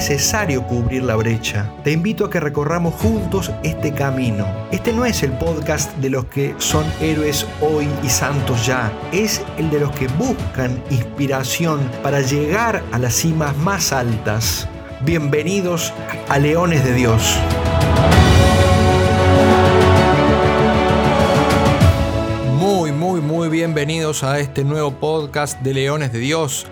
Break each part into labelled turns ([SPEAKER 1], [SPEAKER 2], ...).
[SPEAKER 1] necesario cubrir la brecha. Te invito a que recorramos juntos este camino. Este no es el podcast de los que son héroes hoy y santos ya, es el de los que buscan inspiración para llegar a las cimas más altas. Bienvenidos a Leones de Dios. Muy, muy, muy bienvenidos a este nuevo podcast de Leones de Dios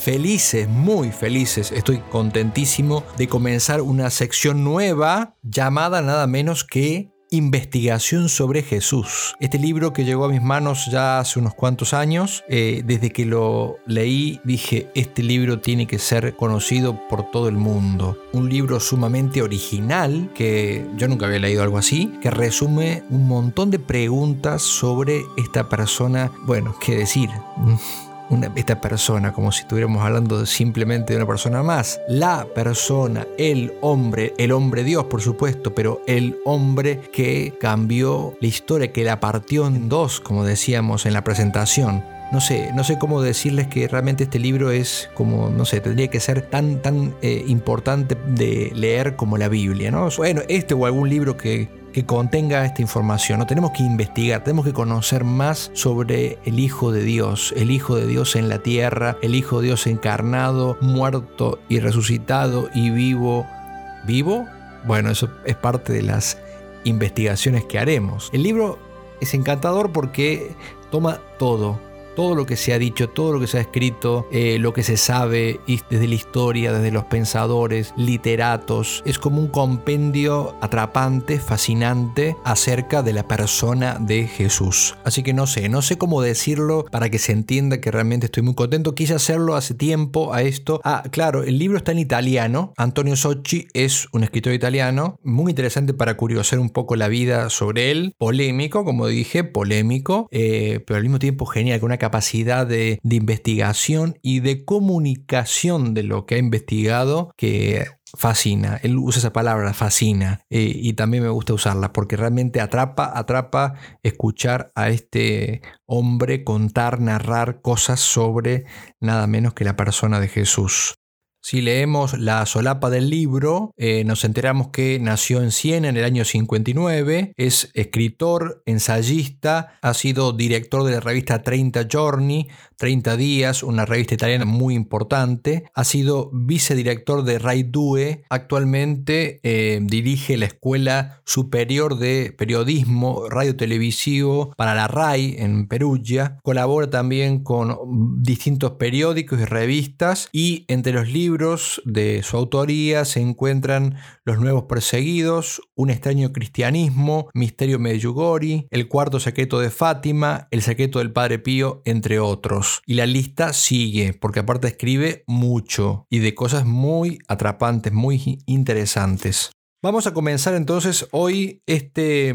[SPEAKER 1] felices, muy felices. Estoy contentísimo de comenzar una sección nueva llamada nada menos que Investigación sobre Jesús. Este libro que llegó a mis manos ya hace unos cuantos años, eh, desde que lo leí dije, este libro tiene que ser conocido por todo el mundo. Un libro sumamente original, que yo nunca había leído algo así, que resume un montón de preguntas sobre esta persona, bueno, qué decir esta persona, como si estuviéramos hablando simplemente de una persona más. La persona, el hombre, el hombre Dios, por supuesto, pero el hombre que cambió la historia, que la partió en dos, como decíamos en la presentación no sé, no sé cómo decirles que realmente este libro es como, no sé, tendría que ser tan, tan eh, importante de leer como la Biblia, ¿no? Bueno, este o algún libro que, que contenga esta información. No tenemos que investigar, tenemos que conocer más sobre el Hijo de Dios, el Hijo de Dios en la tierra, el Hijo de Dios encarnado, muerto y resucitado y vivo. ¿Vivo? Bueno, eso es parte de las investigaciones que haremos. El libro es encantador porque toma todo, todo lo que se ha dicho, todo lo que se ha escrito, eh, lo que se sabe desde la historia, desde los pensadores, literatos, es como un compendio atrapante, fascinante acerca de la persona de Jesús. Así que no sé, no sé cómo decirlo para que se entienda que realmente estoy muy contento. Quise hacerlo hace tiempo a esto. Ah, claro, el libro está en italiano. Antonio Socci es un escritor italiano, muy interesante para curiosar un poco la vida sobre él. Polémico, como dije, polémico, eh, pero al mismo tiempo genial, con una capacidad de, investigación y de comunicación de lo que ha investigado que fascina. Él usa esa palabra, fascina, eh, y también me gusta usarla porque realmente atrapa, atrapa escuchar a este hombre contar, narrar cosas sobre nada menos que la persona de Jesús. Si leemos la solapa del libro, eh, nos enteramos que nació en Siena en el año 59, es escritor, ensayista, ha sido director de la revista 30 Giorni, 30 días, una revista italiana muy importante, ha sido vicedirector de Rai Due, actualmente eh, dirige la Escuela Superior de Periodismo Radio Televisivo para la RAI en Perugia, colabora también con distintos periódicos y revistas y entre los libros libros de su autoría se encuentran Los Nuevos Perseguidos, Un extraño cristianismo, Misterio Medjugorje, El cuarto secreto de Fátima, El secreto del Padre Pío, entre otros. Y la lista sigue, porque aparte escribe mucho y de cosas muy atrapantes, muy interesantes. Vamos a comenzar entonces hoy este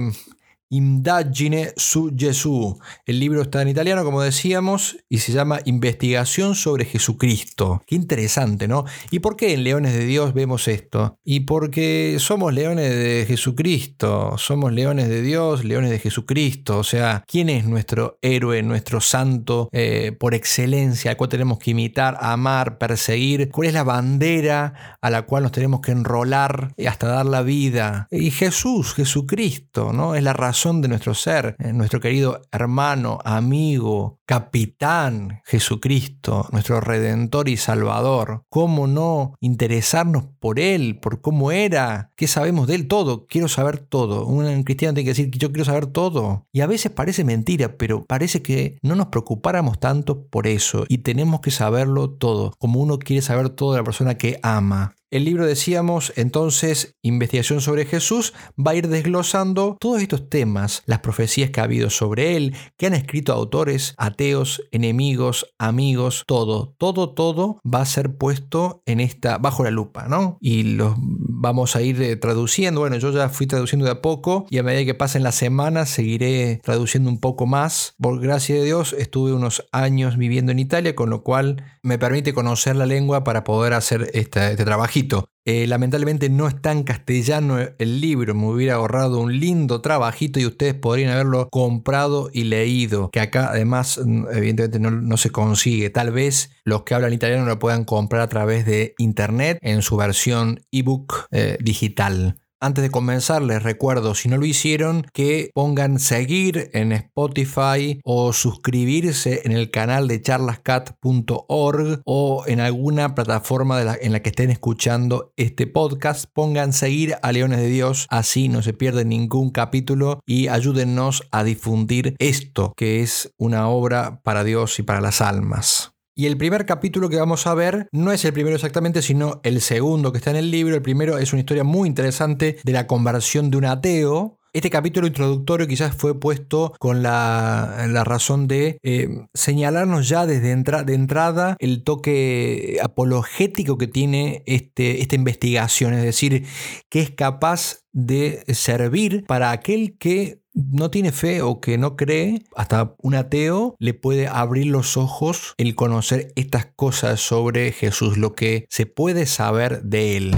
[SPEAKER 1] Indagine su Gesù. El libro está en italiano, como decíamos, y se llama Investigación sobre Jesucristo. Qué interesante, ¿no? ¿Y por qué en Leones de Dios vemos esto? Y porque somos leones de Jesucristo, somos leones de Dios, leones de Jesucristo. O sea, ¿quién es nuestro héroe, nuestro santo eh, por excelencia, al cual tenemos que imitar, amar, perseguir? ¿Cuál es la bandera a la cual nos tenemos que enrolar hasta dar la vida? Y Jesús, Jesucristo, ¿no? Es la razón de nuestro ser, eh, nuestro querido hermano, amigo, capitán Jesucristo, nuestro redentor y salvador. ¿Cómo no interesarnos por Él, por cómo era? ¿Qué sabemos de Él? Todo. Quiero saber todo. Un cristiano tiene que decir que yo quiero saber todo. Y a veces parece mentira, pero parece que no nos preocupáramos tanto por eso y tenemos que saberlo todo, como uno quiere saber todo de la persona que ama. El libro, decíamos, entonces, Investigación sobre Jesús, va a ir desglosando todos estos temas, las profecías que ha habido sobre él, que han escrito autores, ateos, enemigos, amigos, todo, todo, todo va a ser puesto en esta, bajo la lupa, ¿no? Y los vamos a ir eh, traduciendo. Bueno, yo ya fui traduciendo de a poco y a medida que pasen las semanas seguiré traduciendo un poco más. Por gracia de Dios, estuve unos años viviendo en Italia, con lo cual me permite conocer la lengua para poder hacer este, este trabajito eh, lamentablemente no está en castellano el libro, me hubiera ahorrado un lindo trabajito y ustedes podrían haberlo comprado y leído, que acá además mm, evidentemente no, se consigue. Tal vez los que hablan italiano lo puedan comprar a través de internet en su versión ebook eh, digital. Antes de comenzar, les recuerdo, si no lo hicieron, que pongan seguir en Spotify o suscribirse en el canal de charlascat.org o en alguna plataforma en la que estén escuchando este podcast. Pongan seguir a Leones de Dios, así no se pierde ningún capítulo y ayúdennos a difundir esto, que es una obra para Dios y para las almas. Y el primer capítulo que vamos a ver no es el primero exactamente, sino el segundo que está en el libro. El primero es una historia muy interesante de la conversión de un ateo. Este capítulo introductorio quizás fue puesto con la, razón de eh, señalarnos ya desde de entrada el toque apologético que tiene este, esta investigación, es decir, que es capaz de servir para aquel que no tiene fe o que no cree, hasta un ateo le puede abrir los ojos el conocer estas cosas sobre Jesús, lo que se puede saber de él.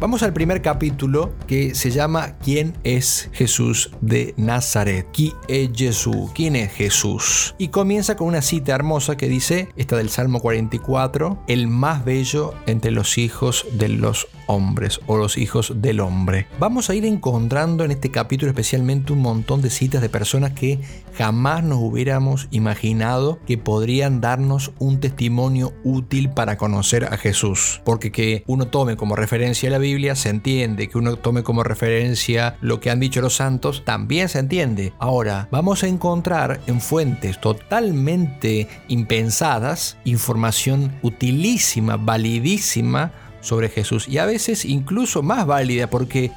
[SPEAKER 1] Vamos al primer capítulo que se llama ¿Quién es Jesús de Nazaret? ¿Quién es Jesús? ¿Quién es Jesús? Y comienza con una cita hermosa que dice, esta del Salmo 44, el más bello entre los hijos de los hombres o los hijos del hombre. Vamos a ir encontrando en este capítulo especialmente un montón de citas de personas que jamás nos hubiéramos imaginado que podrían darnos un testimonio útil para conocer a Jesús. Porque que uno tome como referencia la Biblia se entiende, que uno tome como referencia lo que han dicho los santos también se entiende. Ahora, vamos a encontrar en fuentes totalmente impensadas información utilísima, validísima sobre Jesús. Y a veces incluso más válida porque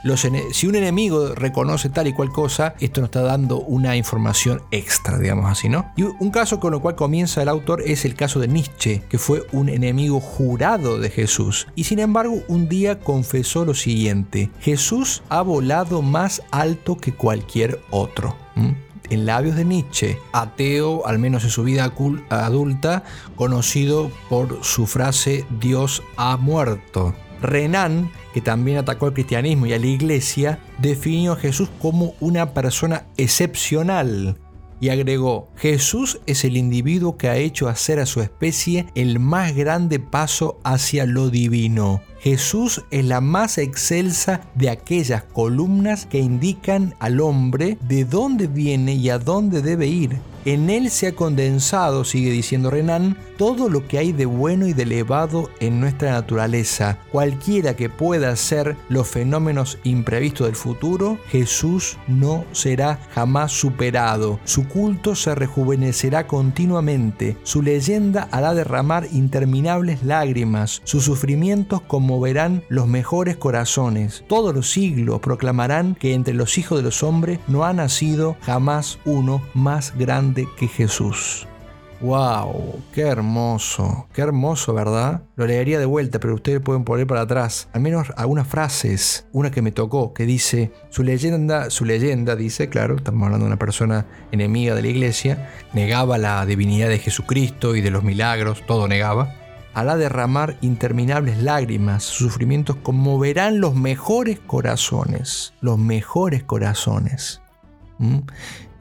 [SPEAKER 1] si un enemigo reconoce tal y cual cosa, esto nos está dando una información extra, digamos así, ¿no? Y un caso con lo cual comienza el autor es el caso de Nietzsche, que fue un enemigo jurado de Jesús. Y sin embargo un día confesó lo siguiente, Jesús ha volado más alto que cualquier otro en labios de Nietzsche, ateo, al menos en su vida adulta, conocido por su frase Dios ha muerto. Renan, que también atacó al cristianismo y a la iglesia, definió a Jesús como una persona excepcional. y agregó, Jesús es el individuo que ha hecho hacer a su especie el más grande paso hacia lo divino. Jesús es la más excelsa de aquellas columnas que indican al hombre de dónde viene y a dónde debe ir. En él se ha condensado, sigue diciendo Renan, todo lo que hay de bueno y de elevado en nuestra naturaleza. Cualquiera que pueda ser los fenómenos imprevistos del futuro, Jesús no será jamás superado. Su culto se rejuvenecerá continuamente. Su leyenda hará derramar interminables lágrimas. Sus sufrimientos conmoverán los mejores corazones. Todos los siglos proclamarán que entre los hijos de los hombres no ha nacido jamás uno más grande que Jesús. ¡Wow! ¡Qué hermoso! ¡Qué hermoso, ¿verdad? Lo leería de vuelta, pero ustedes pueden poner para atrás. Al menos algunas frases. Una que me tocó, que dice, su leyenda, su leyenda, dice, claro, estamos hablando de una persona enemiga de la iglesia, negaba la divinidad de Jesucristo y de los milagros, todo negaba. Hará derramar interminables lágrimas, sus sufrimientos conmoverán los mejores corazones, los mejores corazones. ¿Mm?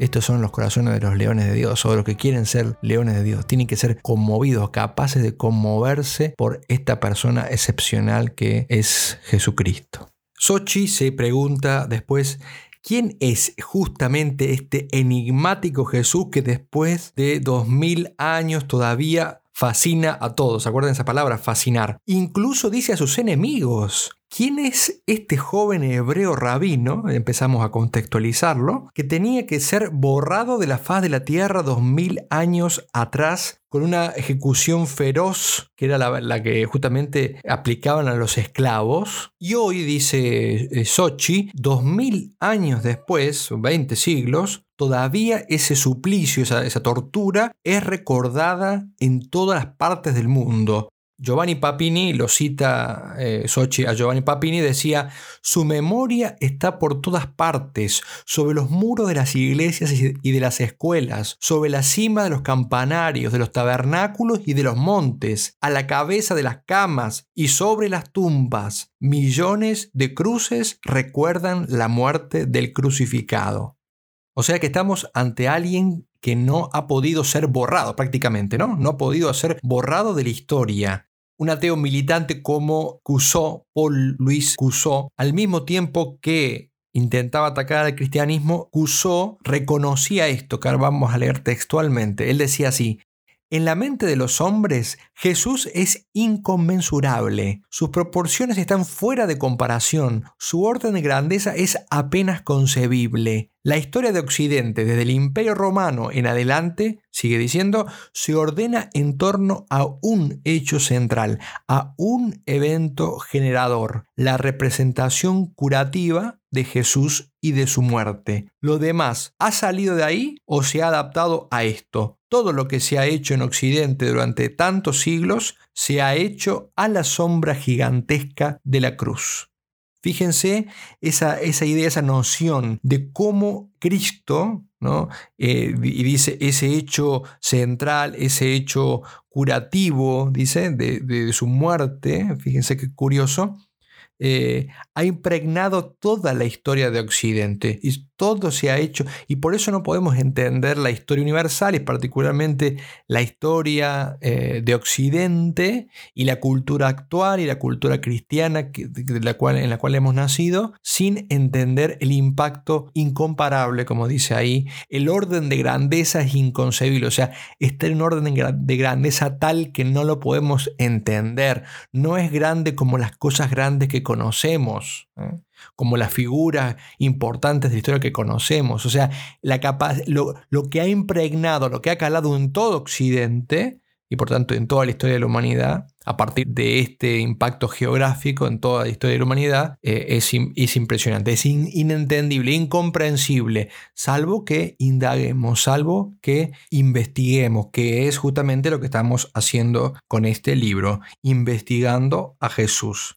[SPEAKER 1] Estos son los corazones de los leones de Dios, o los que quieren ser leones de Dios. Tienen que ser conmovidos, capaces de conmoverse por esta persona excepcional que es Jesucristo. Sochi se pregunta después, ¿Quién es justamente este enigmático Jesús que después de dos mil años todavía fascina a todos? Acuerden esa palabra, fascinar. Incluso dice a sus enemigos. ¿Quién es este joven hebreo rabino? Empezamos a contextualizarlo, que tenía que ser borrado de la faz de la tierra dos mil años atrás con una ejecución feroz, que era la, que justamente aplicaban a los esclavos. Y hoy, dice eh, Sochi, dos mil años después, 20 siglos, todavía ese suplicio, esa, esa tortura, es recordada en todas las partes del mundo. Giovanni Papini, lo cita eh, Sochi a Giovanni Papini, decía, su memoria está por todas partes, sobre los muros de las iglesias y de las escuelas, sobre la cima de los campanarios, de los tabernáculos y de los montes, a la cabeza de las camas y sobre las tumbas. Millones de cruces recuerdan la muerte del crucificado. O sea que estamos ante alguien que no ha podido ser borrado prácticamente, ¿no? No ha podido ser borrado de la historia un ateo militante como Cusó, Paul Louis Cusó, al mismo tiempo que intentaba atacar al cristianismo, Cusó reconocía esto, que vamos a leer textualmente. Él decía así, en la mente de los hombres, Jesús es inconmensurable. Sus proporciones están fuera de comparación. Su orden de grandeza es apenas concebible. La historia de Occidente, desde el Imperio Romano en adelante, sigue diciendo, se ordena en torno a un hecho central, a un evento generador, la representación curativa de Jesús y de su muerte. Lo demás, ¿ha salido de ahí o se ha adaptado a esto? Todo lo que se ha hecho en Occidente durante tantos siglos se ha hecho a la sombra gigantesca de la cruz. Fíjense esa, idea, esa noción de cómo Cristo, ¿no? Eh, y dice ese hecho central, ese hecho curativo, dice, de, de su muerte, fíjense qué curioso, eh, ha impregnado toda la historia de Occidente y todo se ha hecho y por eso no podemos entender la historia universal y particularmente la historia eh, de Occidente y la cultura actual y la cultura cristiana de la cual, en la cual hemos nacido sin entender el impacto incomparable, como dice ahí. El orden de grandeza es inconcebible, o sea, está en un orden de grandeza tal que no lo podemos entender. No es grande como las cosas grandes que conocemos, ¿eh? como las figuras importantes de la historia que conocemos. O sea, la lo, lo que ha impregnado, lo que ha calado en todo Occidente, y por tanto en toda la historia de la humanidad, a partir de este impacto geográfico en toda la historia de la humanidad, eh, es, es, impresionante, es inentendible, incomprensible, salvo que indaguemos, salvo que investiguemos, que es justamente lo que estamos haciendo con este libro, investigando a Jesús.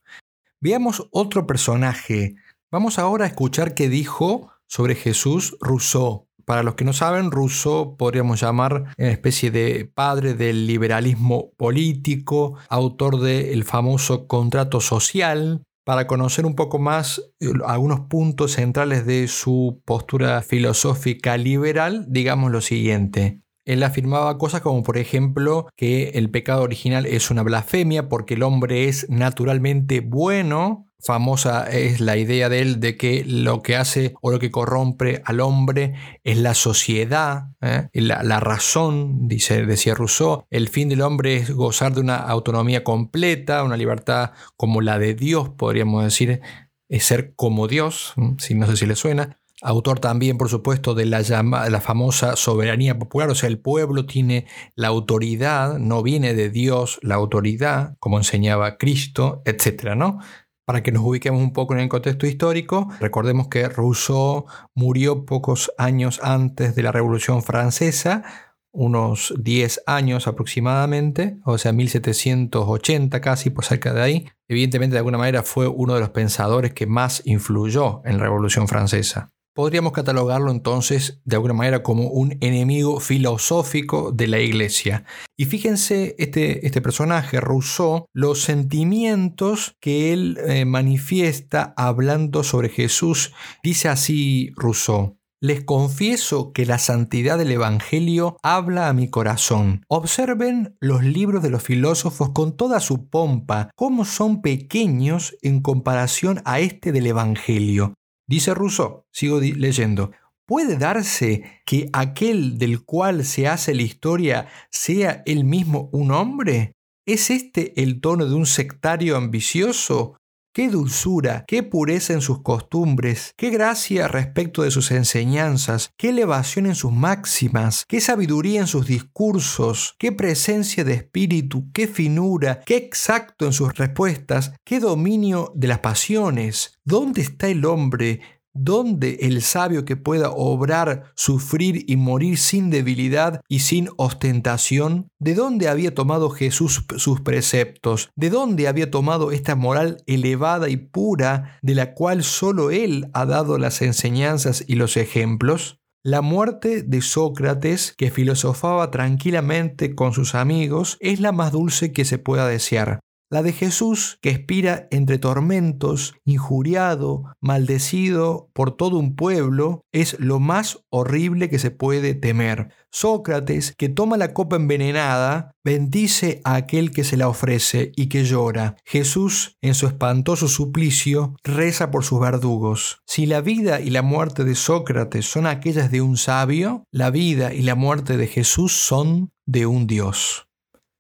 [SPEAKER 1] Veamos otro personaje. Vamos ahora a escuchar qué dijo sobre Jesús Rousseau. Para los que no saben, Rousseau podríamos llamar una especie de padre del liberalismo político, autor del famoso contrato social, Para conocer un poco más eh, algunos puntos centrales de su postura filosófica liberal, digamos lo siguiente. Él afirmaba cosas como por ejemplo que el pecado original es una blasfemia porque el hombre es naturalmente bueno. Famosa es la idea de él de que lo que hace o lo que corrompe al hombre es la sociedad, ¿eh? la, razón, dice, decía Rousseau. El fin del hombre es gozar de una autonomía completa, una libertad como la de Dios, podríamos decir, es ser como Dios, no sé si le suena autor también, por supuesto, de la, famosa soberanía popular, o sea, el pueblo tiene la autoridad, no viene de Dios la autoridad, como enseñaba Cristo, etc. ¿no? Para que nos ubiquemos un poco en el contexto histórico, recordemos que Rousseau murió pocos años antes de la Revolución Francesa, unos 10 años aproximadamente, o sea, 1780 casi, por cerca de ahí. Evidentemente, de alguna manera, fue uno de los pensadores que más influyó en la Revolución Francesa. Podríamos catalogarlo entonces de alguna manera como un enemigo filosófico de la iglesia. Y fíjense este, este personaje, Rousseau, los sentimientos que él eh, manifiesta hablando sobre Jesús. Dice así Rousseau. Les confieso que la santidad del Evangelio habla a mi corazón. Observen los libros de los filósofos con toda su pompa, cómo son pequeños en comparación a este del Evangelio. Dice Rousseau, sigo leyendo, ¿puede darse que aquel del cual se hace la historia sea él mismo un hombre? ¿Es este el tono de un sectario ambicioso? Qué dulzura, qué pureza en sus costumbres, qué gracia respecto de sus enseñanzas, qué elevación en sus máximas, qué sabiduría en sus discursos, qué presencia de espíritu, qué finura, qué exacto en sus respuestas, qué dominio de las pasiones. ¿Dónde está el hombre ¿Dónde el sabio que pueda obrar, sufrir y morir sin debilidad y sin ostentación? ¿De dónde había tomado Jesús sus preceptos? ¿De dónde había tomado esta moral elevada y pura de la cual solo Él ha dado las enseñanzas y los ejemplos? La muerte de Sócrates, que filosofaba tranquilamente con sus amigos, es la más dulce que se pueda desear. La de Jesús, que expira entre tormentos, injuriado, maldecido por todo un pueblo, es lo más horrible que se puede temer. Sócrates, que toma la copa envenenada, bendice a aquel que se la ofrece y que llora. Jesús, en su espantoso suplicio, reza por sus verdugos. Si la vida y la muerte de Sócrates son aquellas de un sabio, la vida y la muerte de Jesús son de un Dios.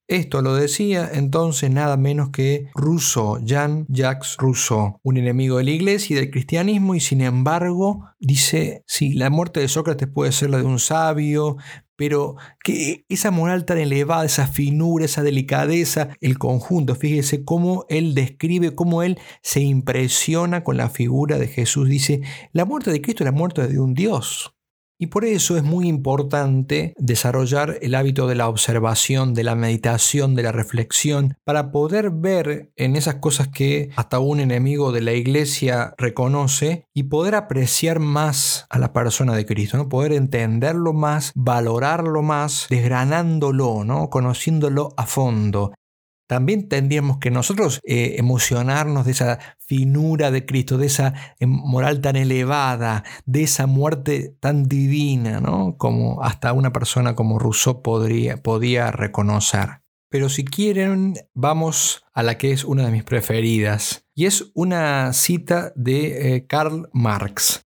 [SPEAKER 1] Esto lo decía entonces nada menos que Rousseau, Jean-Jacques Rousseau, un enemigo de la iglesia y del cristianismo, y sin embargo dice, sí, la muerte de Sócrates puede ser la de un sabio, pero que esa moral tan elevada, esa finura, esa delicadeza, el conjunto, fíjese cómo él describe, cómo él se impresiona con la figura de Jesús. Dice, la muerte de Cristo es la muerte de un Dios. Y por eso es muy importante desarrollar el hábito de la observación, de la meditación, de la reflexión, para poder ver en esas cosas que hasta un enemigo de la iglesia reconoce y poder apreciar más a la persona de Cristo, ¿no? poder entenderlo más, valorarlo más, desgranándolo, ¿no? conociéndolo a fondo también tendríamos que nosotros eh, emocionarnos de esa finura de Cristo, de esa eh, moral tan elevada, de esa muerte tan divina, ¿no? Como hasta una persona como Rousseau podría, podía reconocer. Pero si quieren, vamos a la que es una de mis preferidas, y es una cita de eh, Karl Marx.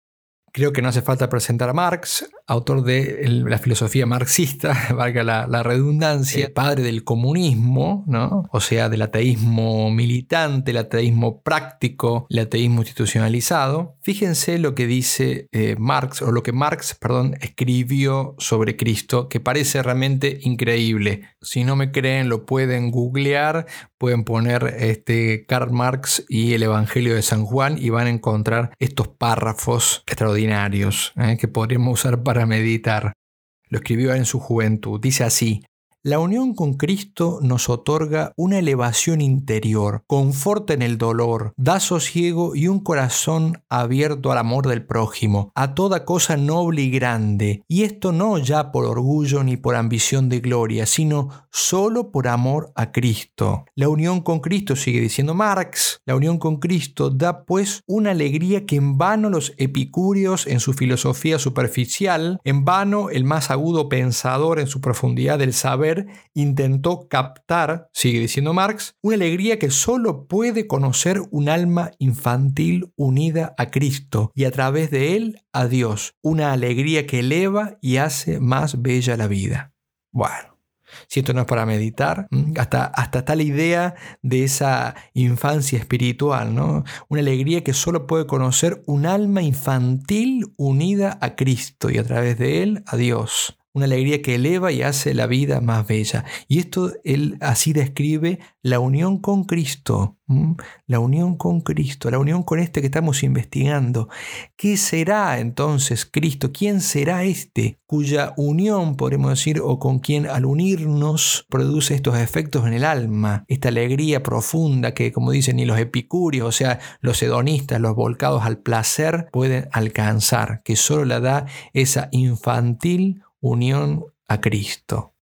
[SPEAKER 1] Creo que no hace falta presentar a Marx, autor de la filosofía marxista, valga la, redundancia, padre del comunismo, ¿no? o sea, del ateísmo militante, el ateísmo práctico, el ateísmo institucionalizado. Fíjense lo que dice eh, Marx, o lo que Marx, perdón, escribió sobre Cristo, que parece realmente increíble. Si no me creen, lo pueden googlear, pueden poner este Karl Marx y el Evangelio de San Juan y van a encontrar estos párrafos extraordinarios ¿eh? que podríamos usar para meditar. Lo escribió en su juventud. Dice así, La unión con Cristo nos otorga una elevación interior, conforta en el dolor, da sosiego y un corazón abierto al amor del prójimo, a toda cosa noble y grande, y esto no ya por orgullo ni por ambición de gloria, sino solo por amor a Cristo. La unión con Cristo, sigue diciendo Marx, la unión con Cristo da pues una alegría que en vano los epicúreos en su filosofía superficial, en vano el más agudo pensador en su profundidad del saber, intentó captar, sigue diciendo Marx, una alegría que solo puede conocer un alma infantil unida a Cristo y a través de él a Dios, una alegría que eleva y hace más bella la vida. Bueno, si esto no es para meditar, hasta, hasta tal idea de esa infancia espiritual, ¿no? Una alegría que solo puede conocer un alma infantil unida a Cristo y a través de él a Dios una alegría que eleva y hace la vida más bella. Y esto él así describe la unión con Cristo, la unión con Cristo, la unión con este que estamos investigando. ¿Qué será entonces Cristo? ¿Quién será este cuya unión, podemos decir, o con quien al unirnos produce estos efectos en el alma, esta alegría profunda que, como dicen, ni los epicúreos, o sea, los hedonistas, los volcados al placer, pueden alcanzar, que solo la da esa infantil unión a Cristo.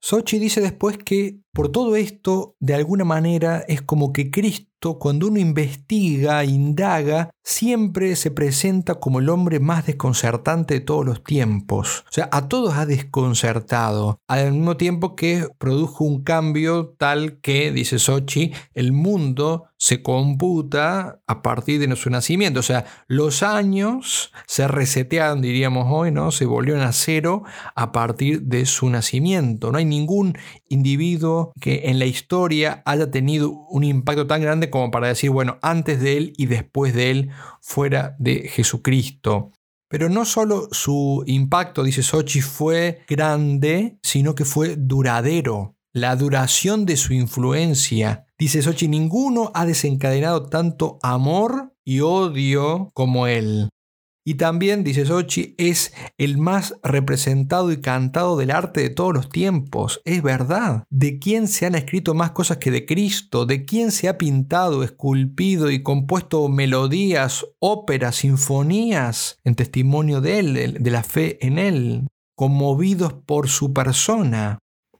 [SPEAKER 1] Sochi dice después que por todo esto, de alguna manera, es como que Cristo, cuando uno investiga, indaga, siempre se presenta como el hombre más desconcertante de todos los tiempos. O sea, a todos ha desconcertado, al mismo tiempo que produjo un cambio tal que, dice Sochi, el mundo se computa a partir de su nacimiento. O sea, los años se resetearon, diríamos hoy, ¿no? Se volvieron a cero a partir de su nacimiento. No hay ningún individuo que en la historia haya tenido un impacto tan grande como para decir, bueno, antes de él y después de él, fuera de Jesucristo. Pero no solo su impacto, dice Sochi, fue grande, sino que fue duradero. La duración de su influencia. Dice Sochi, ninguno ha desencadenado tanto amor y odio como él. Y también, dice Sochi, es el más representado y cantado del arte de todos los tiempos. Es verdad. ¿De quién se han escrito más cosas que de Cristo? ¿De quién se ha pintado, esculpido y compuesto melodías, óperas, sinfonías en testimonio de él, de la fe en él? Conmovidos por su persona.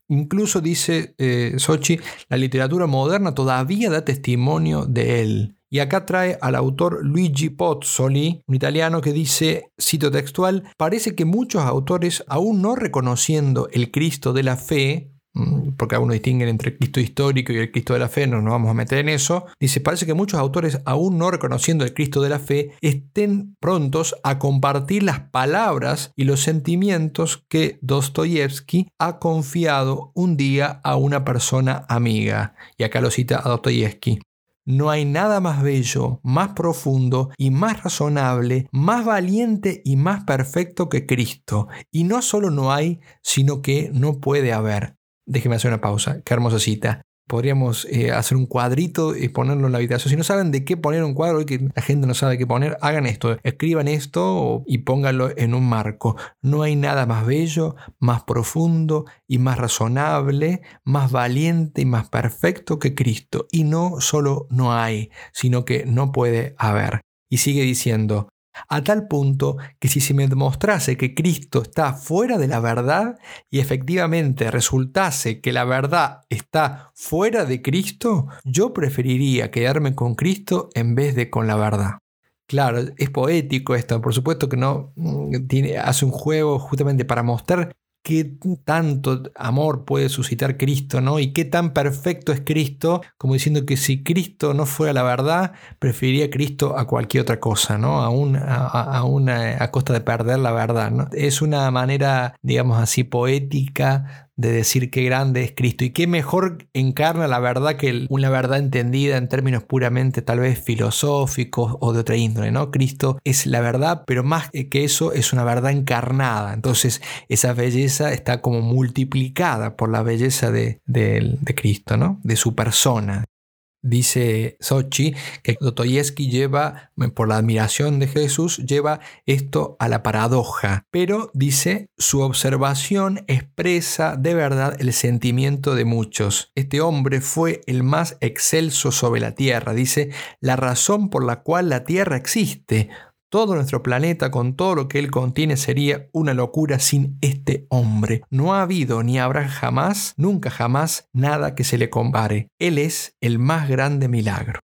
[SPEAKER 1] Incluso dice eh, Sochi, la literatura moderna todavía da testimonio de él. Y acá trae al autor Luigi Pozzoli, un italiano que dice, cito textual, parece que muchos autores, aún no reconociendo el Cristo de la fe, mm, porque algunos distinguen entre el Cristo histórico y el Cristo de la fe, no nos vamos a meter en eso, dice, parece que muchos autores, aún no reconociendo el Cristo de la fe, estén prontos a compartir las palabras y los sentimientos que Dostoyevsky ha confiado un día a una persona amiga. Y acá lo cita a Dostoyevsky. No hay nada más bello, más profundo y más razonable, más valiente y más perfecto que Cristo. Y no solo no hay, sino que no puede haber. Déjeme hacer una pausa. Qué hermosa cita. Podríamos eh, hacer un cuadrito y ponerlo en la habitación. Si no saben de qué poner un cuadro, que la gente no sabe qué poner, hagan esto. Escriban esto y pónganlo en un marco. No hay nada más bello, más profundo y más razonable, más valiente y más perfecto que Cristo. Y no solo no hay, sino que no puede haber. Y sigue diciendo, a tal punto que si se me demostrase que Cristo está fuera de la verdad y efectivamente resultase que la verdad está fuera de Cristo, yo preferiría quedarme con Cristo en vez de con la verdad. Claro, es poético esto, por supuesto que no mm, tiene, hace un juego justamente para mostrar qué tanto amor puede suscitar Cristo, ¿no? Y qué tan perfecto es Cristo, como diciendo que si Cristo no fuera la verdad, preferiría a Cristo a cualquier otra cosa, ¿no? Aún a, a, a costa de perder la verdad, ¿no? Es una manera, digamos así, poética de decir qué grande es Cristo y qué mejor encarna la verdad que una verdad entendida en términos puramente tal vez filosóficos o de otra índole, ¿no? Cristo es la verdad, pero más que eso es una verdad encarnada. Entonces esa belleza está como multiplicada por la belleza de, de Cristo, ¿no? De su persona. Dice Sochi que Dostoyevsky lleva, por la admiración de Jesús, lleva esto a la paradoja, pero dice, su observación expresa de verdad el sentimiento de muchos. Este hombre fue el más excelso sobre la tierra, dice, la razón por la cual la tierra existe, todo nuestro planeta con todo lo que él contiene sería una locura sin este hombre. No ha habido ni habrá jamás, nunca jamás, nada que se le compare. Él es el más grande milagro.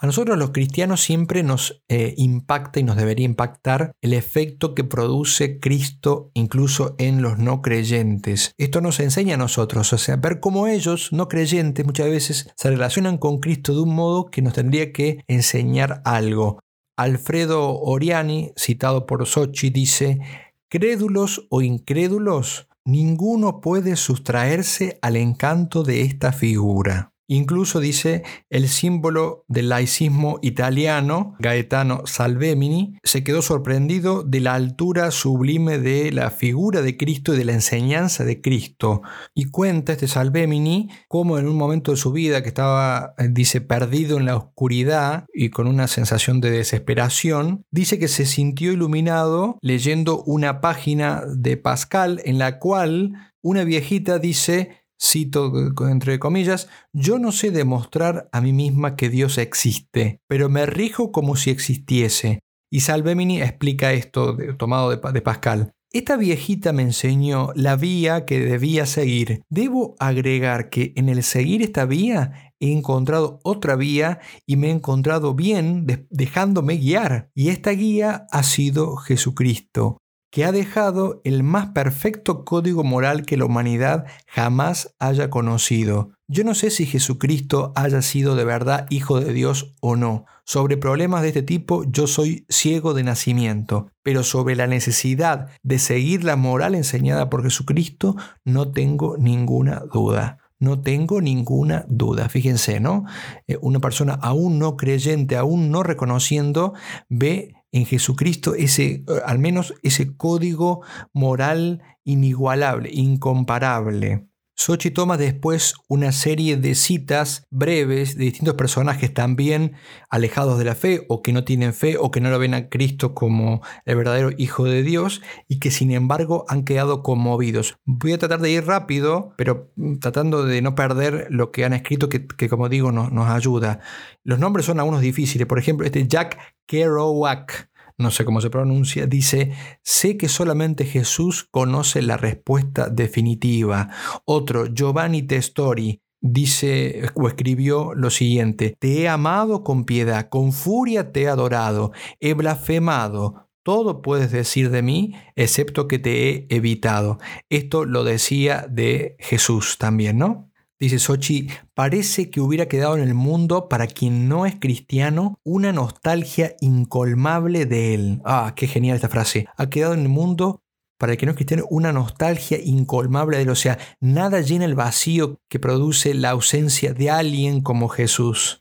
[SPEAKER 1] A nosotros los cristianos siempre nos eh, impacta y nos debería impactar el efecto que produce Cristo incluso en los no creyentes. Esto nos enseña a nosotros, o sea, ver cómo ellos, no creyentes, muchas veces se relacionan con Cristo de un modo que nos tendría que enseñar algo. Alfredo Oriani, citado por Sochi, dice, crédulos o incrédulos, ninguno puede sustraerse al encanto de esta figura. Incluso dice el símbolo del laicismo italiano, Gaetano Salvemini, se quedó sorprendido de la altura sublime de la figura de Cristo y de la enseñanza de Cristo. Y cuenta este Salvemini cómo en un momento de su vida que estaba, eh, dice, perdido en la oscuridad y con una sensación de desesperación, dice que se sintió iluminado leyendo una página de Pascal en la cual una viejita dice, cito entre comillas, yo no sé demostrar a mí misma que Dios existe, pero me rijo como si existiese. Y Salvemini explica esto tomado de, de Pascal. Esta viejita me enseñó la vía que debía seguir. Debo agregar que en el seguir esta vía he encontrado otra vía y me he encontrado bien dejándome guiar. Y esta guía ha sido Jesucristo que ha dejado el más perfecto código moral que la humanidad jamás haya conocido. Yo no sé si Jesucristo haya sido de verdad hijo de Dios o no. Sobre problemas de este tipo yo soy ciego de nacimiento, pero sobre la necesidad de seguir la moral enseñada por Jesucristo no tengo ninguna duda. No tengo ninguna duda. Fíjense, ¿no? Eh, una persona aún no creyente, aún no reconociendo, ve en Jesucristo ese, eh, al menos ese código moral inigualable, incomparable. Sochi toma después una serie de citas breves de distintos personajes también alejados de la fe o que no tienen fe o que no lo ven a Cristo como el verdadero Hijo de Dios y que sin embargo han quedado conmovidos. Voy a tratar de ir rápido, pero tratando de no perder lo que han escrito que, como digo nos ayuda. Los nombres son algunos difíciles, por ejemplo este Jack Kerouac no sé cómo se pronuncia, dice, sé que solamente Jesús conoce la respuesta definitiva. Otro, Giovanni Testori, dice o escribió lo siguiente, te he amado con piedad, con furia te he adorado, he blasfemado. Todo puedes decir de mí, excepto que te he evitado. Esto lo decía de Jesús también, ¿no? Dice Sochi, parece que hubiera quedado en el mundo para quien no es cristiano una nostalgia incolmable de él. Ah, qué genial esta frase. Ha quedado en el mundo para el que no es cristiano una nostalgia incolmable de él. O sea, nada llena el vacío que produce la ausencia de alguien como Jesús.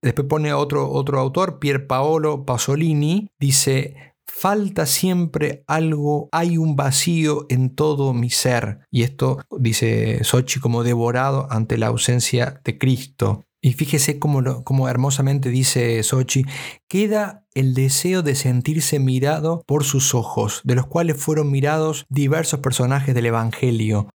[SPEAKER 1] Después pone otro, otro autor, Pier Paolo Pasolini, dice, falta siempre algo, hay un vacío en todo mi ser. Y esto dice Sochi como devorado ante la ausencia de Cristo. Y fíjese cómo, hermosamente dice Sochi, queda el deseo de sentirse mirado por sus ojos, de los cuales fueron mirados diversos personajes del Evangelio.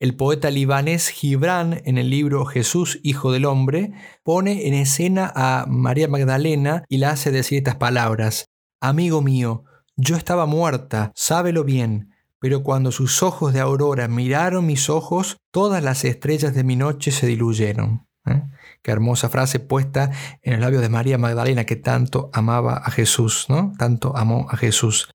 [SPEAKER 1] El poeta libanés Gibran, en el libro Jesús, Hijo del Hombre, pone en escena a María Magdalena y la hace decir estas palabras. Amigo mío, yo estaba muerta, sábelo bien, pero cuando sus ojos de aurora miraron mis ojos, todas las estrellas de mi noche se diluyeron. ¿eh? Qué hermosa frase puesta en el labio de María Magdalena que tanto amaba a Jesús, ¿no? Tanto amó a Jesús.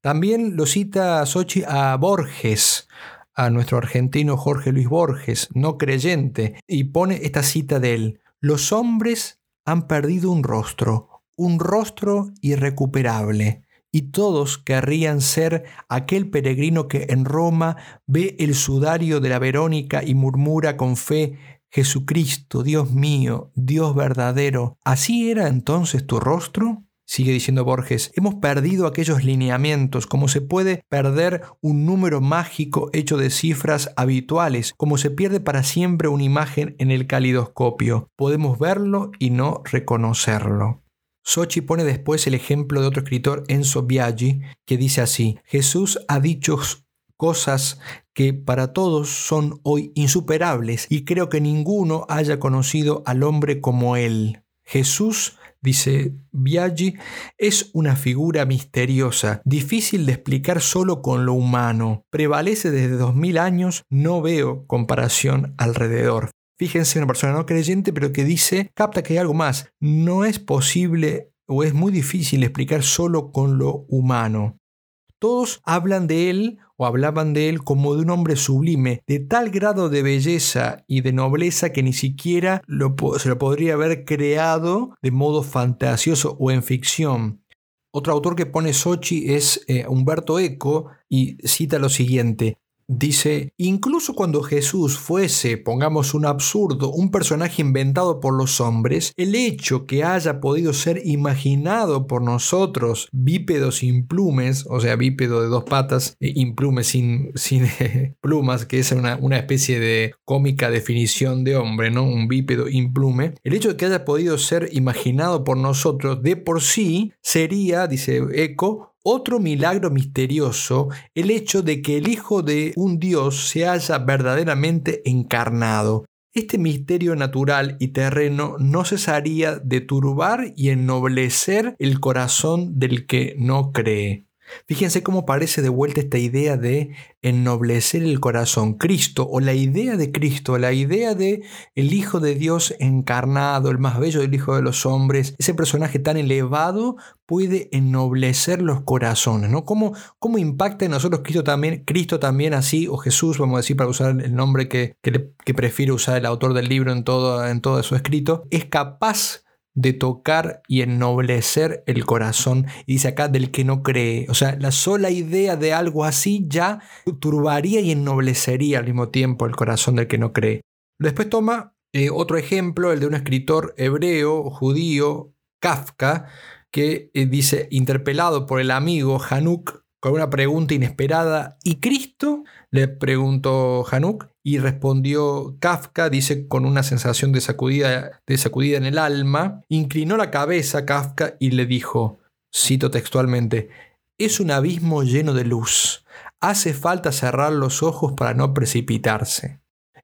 [SPEAKER 1] También lo cita Sochi a Borges, a nuestro argentino Jorge Luis Borges, no creyente, y pone esta cita de él. Los hombres han perdido un rostro, un rostro irrecuperable, y todos querrían ser aquel peregrino que en Roma ve el sudario de la Verónica y murmura con fe, Jesucristo, Dios mío, Dios verdadero, ¿así era entonces tu rostro? Sigue diciendo Borges, hemos perdido aquellos lineamientos, como se puede perder un número mágico hecho de cifras habituales, como se pierde para siempre una imagen en el calidoscopio. Podemos verlo y no reconocerlo. Sochi pone después el ejemplo de otro escritor, Enzo Biaggi, que dice así, Jesús ha dicho cosas que para todos son hoy insuperables y creo que ninguno haya conocido al hombre como él. Jesús dice Biaggi, es una figura misteriosa, difícil de explicar solo con lo humano. Prevalece desde dos mil años, no veo comparación alrededor. Fíjense, una persona no creyente, pero que dice, capta que hay algo más. No es posible o es muy difícil explicar solo con lo humano. Todos hablan de él o hablaban de él como de un hombre sublime, de tal grado de belleza y de nobleza que ni siquiera se lo podría haber creado de modo fantasioso o en ficción. Otro autor que pone Sochi es eh, Humberto Eco y cita lo siguiente. Dice, incluso cuando Jesús fuese, pongamos un absurdo, un personaje inventado por los hombres, el hecho que haya podido ser imaginado por nosotros, bípedo sin plumes, o sea, bípedo de dos patas, e implume sin, sin plumas, que es una, una, especie de cómica definición de hombre, ¿no? Un bípedo implume, el hecho de que haya podido ser imaginado por nosotros de por sí sería, dice Eco, otro milagro misterioso, el hecho de que el Hijo de un Dios se haya verdaderamente encarnado. Este misterio natural y terreno no cesaría de turbar y ennoblecer el corazón del que no cree. Fíjense cómo parece de vuelta esta idea de ennoblecer el corazón. Cristo o la idea de Cristo, la idea de el Hijo de Dios encarnado, el más bello del Hijo de los hombres, ese personaje tan elevado puede ennoblecer los corazones, ¿no? ¿Cómo, cómo impacta en nosotros Cristo también, Cristo también así, o Jesús, vamos a decir, para usar el nombre que, que, prefiere usar el autor del libro en todo, en todo su escrito, es capaz de tocar y ennoblecer el corazón. Y dice acá del que no cree. O sea, la sola idea de algo así ya turbaría y ennoblecería al mismo tiempo el corazón del que no cree. Después toma eh, otro ejemplo, el de un escritor hebreo, judío, Kafka, que eh, dice, interpelado por el amigo Hanuk con una pregunta inesperada, ¿y Cristo? Le preguntó Hanuk y respondió Kafka, dice con una sensación de sacudida, de sacudida en el alma, inclinó la cabeza Kafka y le dijo, cito textualmente, es un abismo lleno de luz, hace falta cerrar los ojos para no precipitarse.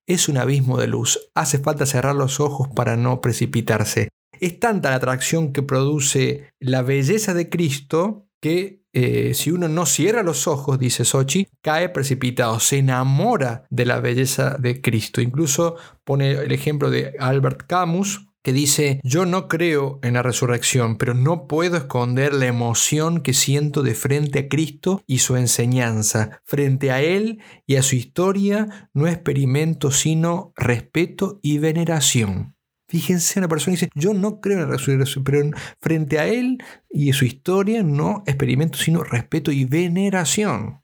[SPEAKER 1] Es un abismo de luz, hace falta cerrar los ojos para no precipitarse. Es tanta la atracción que produce la belleza de Cristo que eh, si uno no cierra los ojos, dice Sochi, cae precipitado, se enamora de la belleza de Cristo. Incluso pone el ejemplo de Albert Camus, que dice, yo no creo en la resurrección, pero no puedo esconder la emoción que siento de frente a Cristo y su enseñanza. Frente a Él y a su historia no experimento sino respeto y veneración. Fíjense, una persona dice, yo no creo en la resurrección, pero frente a él y su historia no experimento sino respeto y veneración.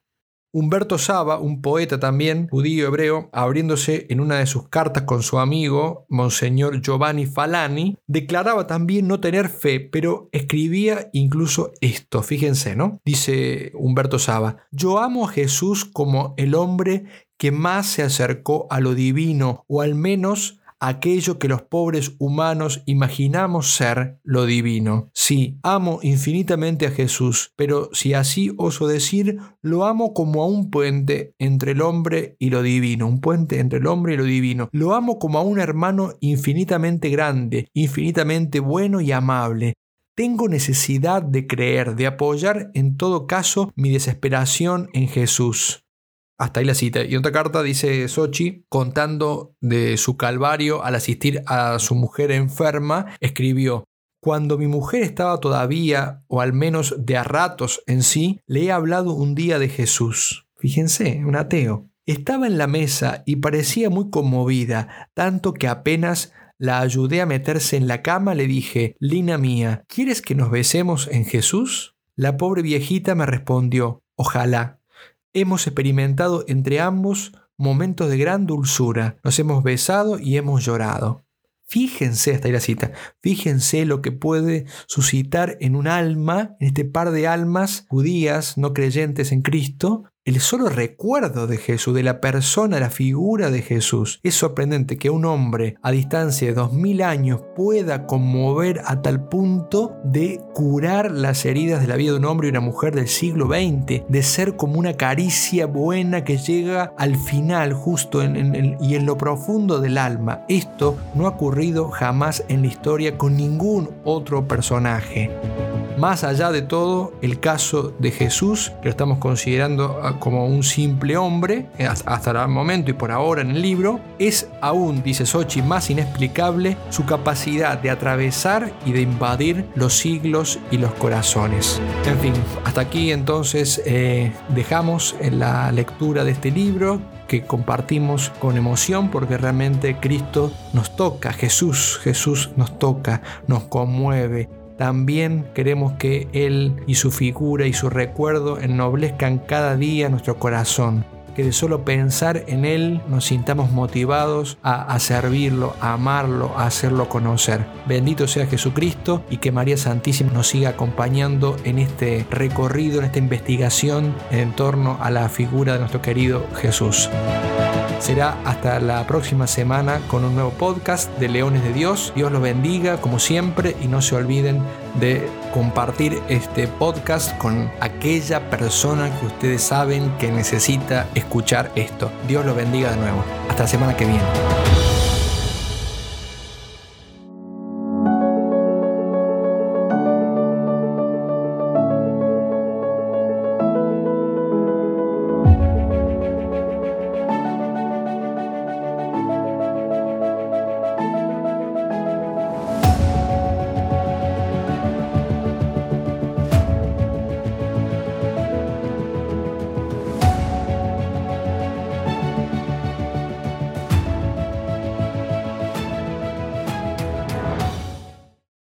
[SPEAKER 1] Humberto Saba, un poeta también, judío hebreo, abriéndose en una de sus cartas con su amigo, Monseñor Giovanni Falani, declaraba también no tener fe, pero escribía incluso esto, fíjense, ¿no? Dice Humberto Saba, yo amo a Jesús como el hombre que más se acercó a lo divino, o al menos aquello que los pobres humanos imaginamos ser lo divino. Sí, amo infinitamente a Jesús, pero si así oso decir, lo amo como a un puente entre el hombre y lo divino, un puente entre el hombre y lo divino. Lo amo como a un hermano infinitamente grande, infinitamente bueno y amable, tengo necesidad de creer, de apoyar en todo caso mi desesperación en Jesús. Hasta ahí la cita. Y otra carta dice Sochi, contando de su calvario al asistir a su mujer enferma, escribió, cuando mi mujer estaba todavía, o al menos de a ratos en sí, le he hablado un día de Jesús. Fíjense, un ateo. Estaba en la mesa y parecía muy conmovida, tanto que apenas la ayudé a meterse en la cama, le dije, Lina mía, ¿quieres que nos besemos en Jesús? La pobre viejita me respondió, ojalá. Hemos experimentado entre ambos momentos de gran dulzura, nos hemos besado y hemos llorado. Fíjense, hasta ahí la cita, fíjense lo que puede suscitar en un alma, en este par de almas judías no creyentes en Cristo, el solo recuerdo de Jesús, de la persona, la figura de Jesús. Es sorprendente que un hombre a distancia de dos mil años pueda conmover a tal punto de curar las heridas de la vida de un hombre y una mujer del siglo XX, de ser como una caricia buena que llega al final justo en, y en lo profundo del alma. Esto no ha ocurrido jamás en la historia con ningún otro personaje. Más allá de todo, el caso de Jesús, que lo estamos considerando ah, como un simple hombre, eh, hasta el momento y por ahora en el libro, es aún, dice Sochi, más inexplicable su capacidad de atravesar y de invadir los siglos y los corazones. En fin, hasta aquí entonces eh, dejamos en la lectura de este libro que compartimos con emoción porque realmente Cristo nos toca, Jesús, Jesús nos toca, nos conmueve, también queremos que Él y su figura y su recuerdo ennoblezcan cada día nuestro corazón. Que de solo pensar en Él nos sintamos motivados a, servirlo, a amarlo, a hacerlo conocer. Bendito sea Jesucristo y que María Santísima nos siga acompañando en este recorrido, en esta investigación en torno a la figura de nuestro querido Jesús. Será hasta la próxima semana con un nuevo podcast de Leones de Dios. Dios los bendiga como siempre y no se olviden de compartir este podcast con aquella persona que ustedes saben que necesita escuchar esto. Dios los bendiga de nuevo. Hasta la semana que viene.